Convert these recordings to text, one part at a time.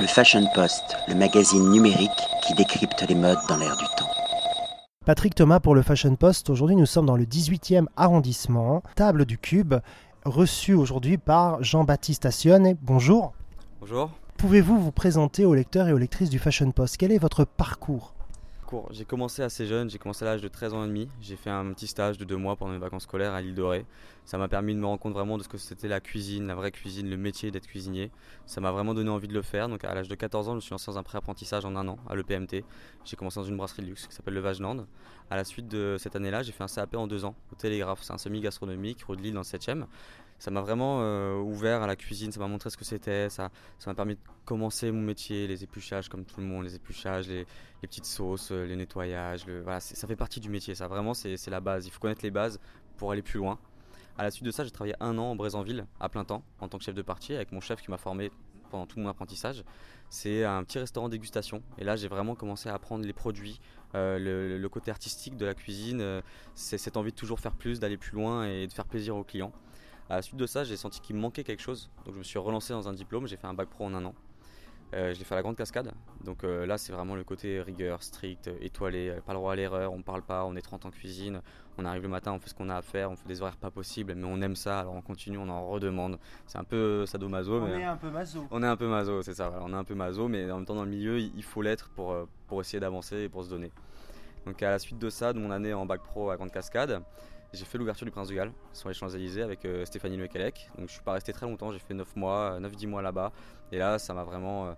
Le Fashion Post, le magazine numérique qui décrypte les modes dans l'air du temps. Patrick Thomas pour le Fashion Post. Aujourd'hui, nous sommes dans le 18e arrondissement, table du Cube, reçu aujourd'hui par Jean-Baptiste Assionne. Bonjour. Bonjour. Pouvez-vous vous présenter aux lecteurs et aux lectrices du Fashion Post? Quel est votre parcours? J'ai commencé assez jeune, j'ai commencé à l'âge de 13 ans et demi. J'ai fait un petit stage de deux mois pendant mes vacances scolaires à l'île Dorée. Ça m'a permis de me rendre compte vraiment de ce que c'était la cuisine, la vraie cuisine, le métier d'être cuisinier. Ça m'a vraiment donné envie de le faire. Donc à l'âge de 14 ans, je me suis lancé dans un pré-apprentissage en un an à l'EPMT. J'ai commencé dans une brasserie de luxe qui s'appelle le Vageland. À la suite de cette année-là, j'ai fait un CAP en deux ans au Télégraphe. C'est un semi-gastronomique, rue de Lille dans le 7e. Ça m'a vraiment euh, ouvert à la cuisine, ça m'a montré ce que c'était, ça m'a permis de commencer mon métier, les épluchages comme tout le monde, les épluchages, les, petites sauces, euh, les nettoyages. voilà, ça fait partie du métier, ça vraiment c'est la base. Il faut connaître les bases pour aller plus loin. À la suite de ça, j'ai travaillé un an en Brésanville à plein temps en tant que chef de partie avec mon chef qui m'a formé pendant tout mon apprentissage. C'est un petit restaurant dégustation et là j'ai vraiment commencé à apprendre les produits, euh, le, côté artistique de la cuisine, cette envie de toujours faire plus, d'aller plus loin et de faire plaisir aux clients. À la suite de ça, j'ai senti qu'il me manquait quelque chose, donc je me suis relancé dans un diplôme, j'ai fait un bac pro en un an. Euh, je l'ai fait à la Grande Cascade. Donc euh, là, c'est vraiment le côté rigueur, strict, étoilé, pas le droit à l'erreur, on parle pas, on est 30 en cuisine, on arrive le matin, on fait ce qu'on a à faire, on fait des horaires pas possibles, mais on aime ça, alors on continue, on en redemande. C'est un peu sadomaso. On est un peu maso. On est un peu maso, c'est ça, on est un peu maso, mais en même temps, dans le milieu, il faut l'être pour, euh, pour essayer d'avancer et pour se donner. Donc à la suite de ça, de mon année en bac pro à Grande Cascade, j'ai fait l'ouverture du Prince de Galles sur les Champs-Élysées avec euh, Stéphanie Lequelec. Donc je suis pas resté très longtemps, j'ai fait 9 mois, 9-10 mois là-bas. Et là, ça m'a vraiment euh,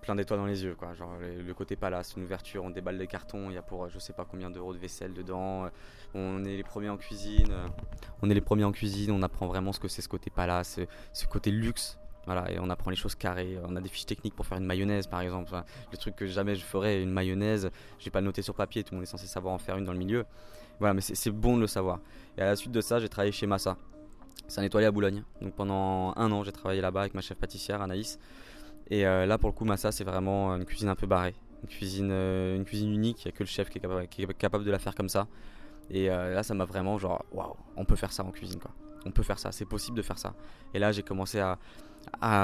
plein d'étoiles dans les yeux. Quoi. Genre le, côté palace, une ouverture, on déballe des cartons, il y a pour je sais pas combien d'euros de vaisselle dedans. On est les premiers en cuisine. On est les premiers en cuisine, on apprend vraiment ce que c'est ce côté palace, ce côté luxe voilà, et on apprend les choses carrées. On a des fiches techniques pour faire une mayonnaise, par exemple. le truc que jamais je ferais, une mayonnaise, je vais pas noter sur papier, tout le monde est censé savoir en faire une dans le milieu. Voilà, mais c'est bon de le savoir. Et à la suite de ça, j'ai travaillé chez Massa. C'est un étoilé à Boulogne. Donc pendant un an, j'ai travaillé là-bas avec ma chef pâtissière, Anaïs. Et euh, là, pour le coup, Massa, c'est vraiment une cuisine un peu barrée. Une cuisine, euh, une cuisine unique. Il n'y a que le chef qui est, capable, de la faire comme ça. Et euh, là, ça m'a vraiment genre, waouh, on peut faire ça en cuisine, quoi. On peut faire ça, c'est possible de faire ça. Et là, j'ai commencé à,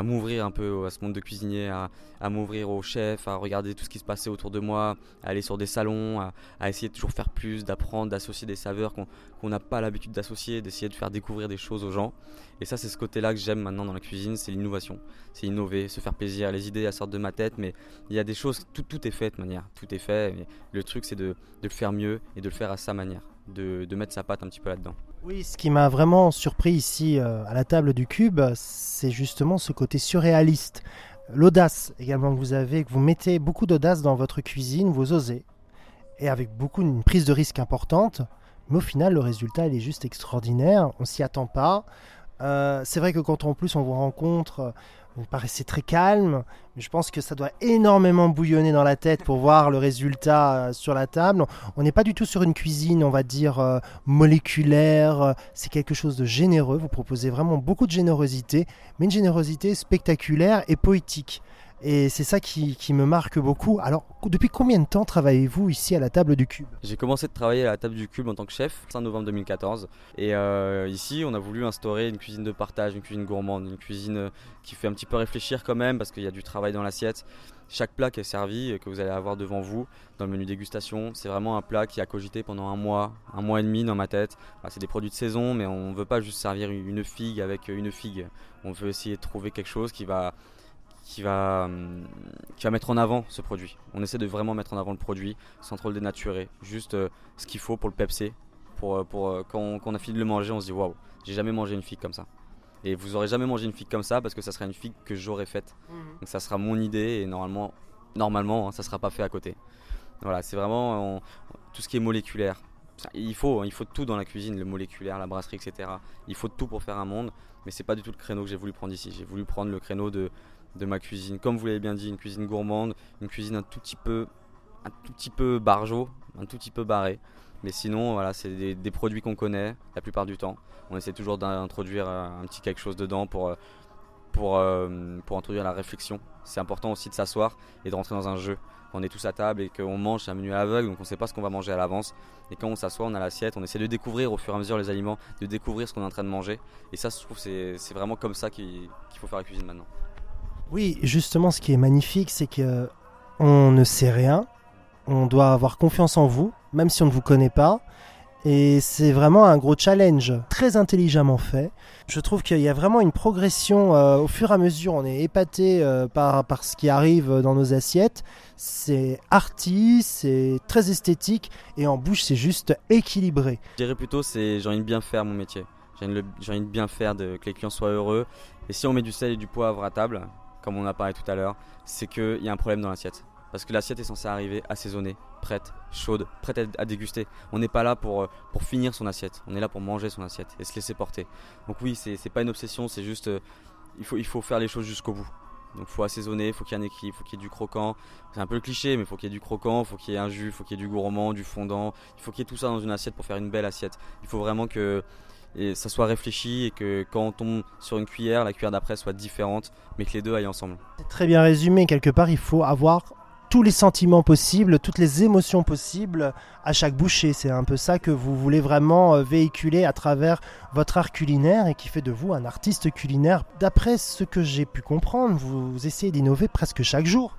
m'ouvrir un peu à ce monde de cuisinier, à, m'ouvrir au chef, à regarder tout ce qui se passait autour de moi, à aller sur des salons, à, essayer de toujours faire plus, d'apprendre, d'associer des saveurs qu'on n'a pas l'habitude d'associer, d'essayer de faire découvrir des choses aux gens. Et ça, c'est ce côté-là que j'aime maintenant dans la cuisine, c'est l'innovation, c'est innover, se faire plaisir. Les idées, sortent de ma tête, mais il y a des choses, tout, est fait de manière, tout est fait. le truc, c'est de, de le faire mieux et de le faire à sa manière, de, de mettre sa patte un petit peu là-dedans. Oui, ce qui m'a vraiment surpris ici euh, à la table du cube, c'est justement ce côté surréaliste. L'audace également que vous avez, que vous mettez beaucoup d'audace dans votre cuisine, vous osez, et avec beaucoup une prise de risque importante, mais au final le résultat il est juste extraordinaire, on s'y attend pas. Euh, c'est vrai que quand en plus on vous rencontre, vous paraissez très calme, mais je pense que ça doit énormément bouillonner dans la tête pour voir le résultat euh, sur la table. On n'est pas du tout sur une cuisine, on va dire, euh, moléculaire, c'est quelque chose de généreux, vous proposez vraiment beaucoup de générosité, mais une générosité spectaculaire et poétique. Et c'est ça qui, me marque beaucoup. Alors, depuis combien de temps travaillez-vous ici à la table du Cube? J'ai commencé de travailler à la table du Cube en tant que chef, fin novembre 2014. Et euh, ici, on a voulu instaurer une cuisine de partage, une cuisine gourmande, une cuisine euh, qui fait un petit peu réfléchir quand même, parce qu'il y a du travail dans l'assiette. Chaque plat qui est servi, que vous allez avoir devant vous dans le menu dégustation, c'est vraiment un plat qui a cogité pendant un mois, un mois et demi dans ma tête. c'est des produits de saison, mais on ne veut pas juste servir une figue avec une figue. On veut essayer de trouver quelque chose qui va qui va, hum, qui va mettre en avant ce produit. On essaie de vraiment mettre en avant le produit sans trop le dénaturer. Juste euh, ce qu'il faut pour le pepser. Pour, euh, pour, euh, quand, on, a fini de le manger, on se dit waouh, j'ai jamais mangé une figue comme ça. Et vous aurez jamais mangé une figue comme ça parce que ça sera une figue que j'aurais faite. Mhm. Donc ça sera mon idée et normalement, normalement hein, ça sera pas fait à côté. Voilà, c'est vraiment tout ce qui est moléculaire. Il faut, il faut tout dans la cuisine, le moléculaire, la brasserie, etc. Il faut tout pour faire un monde, mais c'est pas du tout le créneau que j'ai voulu prendre ici. J'ai voulu prendre le créneau de de ma cuisine. Comme vous l'avez bien dit, une cuisine gourmande, une cuisine un tout petit peu, un tout petit peu barjo, un tout petit peu barré. Mais sinon, voilà, c'est des, produits qu'on connaît la plupart du temps. On essaie toujours d'introduire un petit quelque chose dedans pour, euh, pour, euh, pour introduire la réflexion. C'est important aussi de s'asseoir et de rentrer dans un jeu. On est tous à table et qu'on mange, un menu à l'aveugle, donc on ne sait pas ce qu'on va manger à l'avance. Et quand on s'assoit, on a l'assiette, on essaie de découvrir au fur et à mesure les aliments, de découvrir ce qu'on est en train de manger. Et ça, je trouve, c'est vraiment comme ça qu'il faut faire la cuisine maintenant. Oui, justement, ce qui est magnifique, c'est que on ne sait rien. On doit avoir confiance en vous, même si on ne vous connaît pas. Et c'est vraiment un gros challenge, très intelligemment fait. Je trouve qu'il y a vraiment une progression euh, au fur et à mesure. On est épaté euh, par, ce qui arrive dans nos assiettes. C'est arty, c'est très esthétique et en bouche c'est juste équilibré. Je dirais plutôt c'est j'ai envie de bien faire mon métier. J'ai envie, de bien faire, de, que les clients soient heureux. Et si on met du sel et du poivre à table, comme on a parlé tout à l'heure, c'est qu'il y a un problème dans l'assiette. Parce que l'assiette est censée arriver assaisonnée, prête, chaude, prête à, déguster. On n'est pas là pour, euh, pour finir son assiette, on est là pour manger son assiette et se laisser porter. Donc oui, c'est pas une obsession, c'est juste, euh, il, faut, il faut faire les choses jusqu'au bout. Donc faut assaisonner, faut qu'il y ait un équilibre, il faut qu'il y ait du croquant. C'est un peu le cliché, mais faut qu'il y ait du croquant, faut qu'il y ait un jus, faut qu'il y ait du gourmand, du fondant. Il faut qu'il y ait tout ça dans une assiette pour faire une belle assiette. Il faut vraiment que ça soit réfléchi et que quand on tombe sur une cuillère, la cuillère d'après soit différente, mais que les deux aillent ensemble. Très bien résumé. Quelque part, il faut avoir tous les sentiments possibles, toutes les émotions possibles à chaque bouchée. C'est un peu ça que vous voulez vraiment euh, véhiculer à travers votre art culinaire et qui fait de vous un artiste culinaire. D'après ce que j'ai pu comprendre, vous essayez d'innover presque chaque jour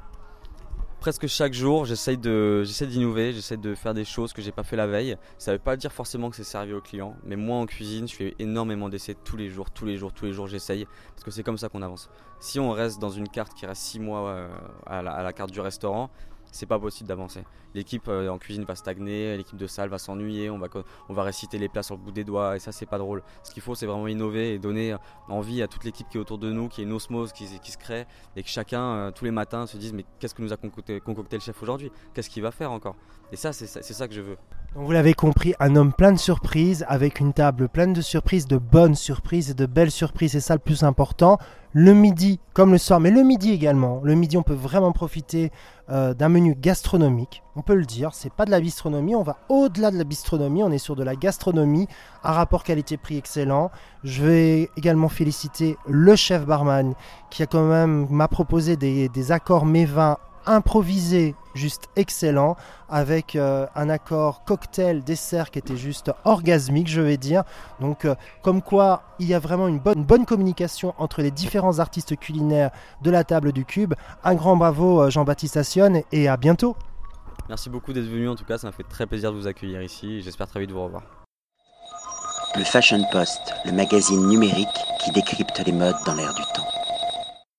presque chaque jour, j'essaye j'essaie d'innover, j'essaie de faire des choses que j'ai pas fait la veille. Ça veut pas dire forcément que c'est servi aux clients, mais moi en cuisine, je fais énormément d'essais tous les jours, tous les jours, tous les jours, j'essaye parce que c'est comme ça qu'on avance. Si on reste dans une carte qui reste 6 mois euh, à la carte du restaurant, c'est pas possible d'avancer. L'équipe euh, en cuisine va stagner, l'équipe de salle va s'ennuyer, on va, on va réciter les plats sur le bout des doigts et ça c'est pas drôle. Ce qu'il faut c'est vraiment innover et donner envie à toute l'équipe qui est autour de nous, qui est une osmose qui, se crée et que chacun euh, tous les matins se dise mais qu'est-ce que nous a concocté, concocté le chef aujourd'hui? Qu'est-ce qu'il va faire encore? Et ça c'est ça que je veux. vous l'avez compris, un homme plein de surprises, avec une table pleine de surprises, de bonnes surprises et de belles surprises, c'est ça le plus important le midi comme le soir, mais le midi également. Le midi, on peut vraiment profiter euh, d'un menu gastronomique. On peut le dire, c'est pas de la bistronomie, on va au-delà de la bistronomie, on est sur de la gastronomie, un rapport qualité-prix excellent. Je vais également féliciter le chef barman qui a quand même m'a proposé des, des accords mets vins improvisé juste excellent avec euh, un accord cocktail dessert qui était juste orgasmique je vais dire. Donc euh, comme quoi il y a vraiment une bonne, bonne communication entre les différents artistes culinaires de la table du cube. Un grand bravo euh, Jean-Baptiste Assion et à bientôt. Merci beaucoup d'être venu en tout cas ça m'a fait très plaisir de vous accueillir ici. J'espère très vite vous revoir. Le Fashion Post le magazine numérique qui décrypte les modes dans l'air du temps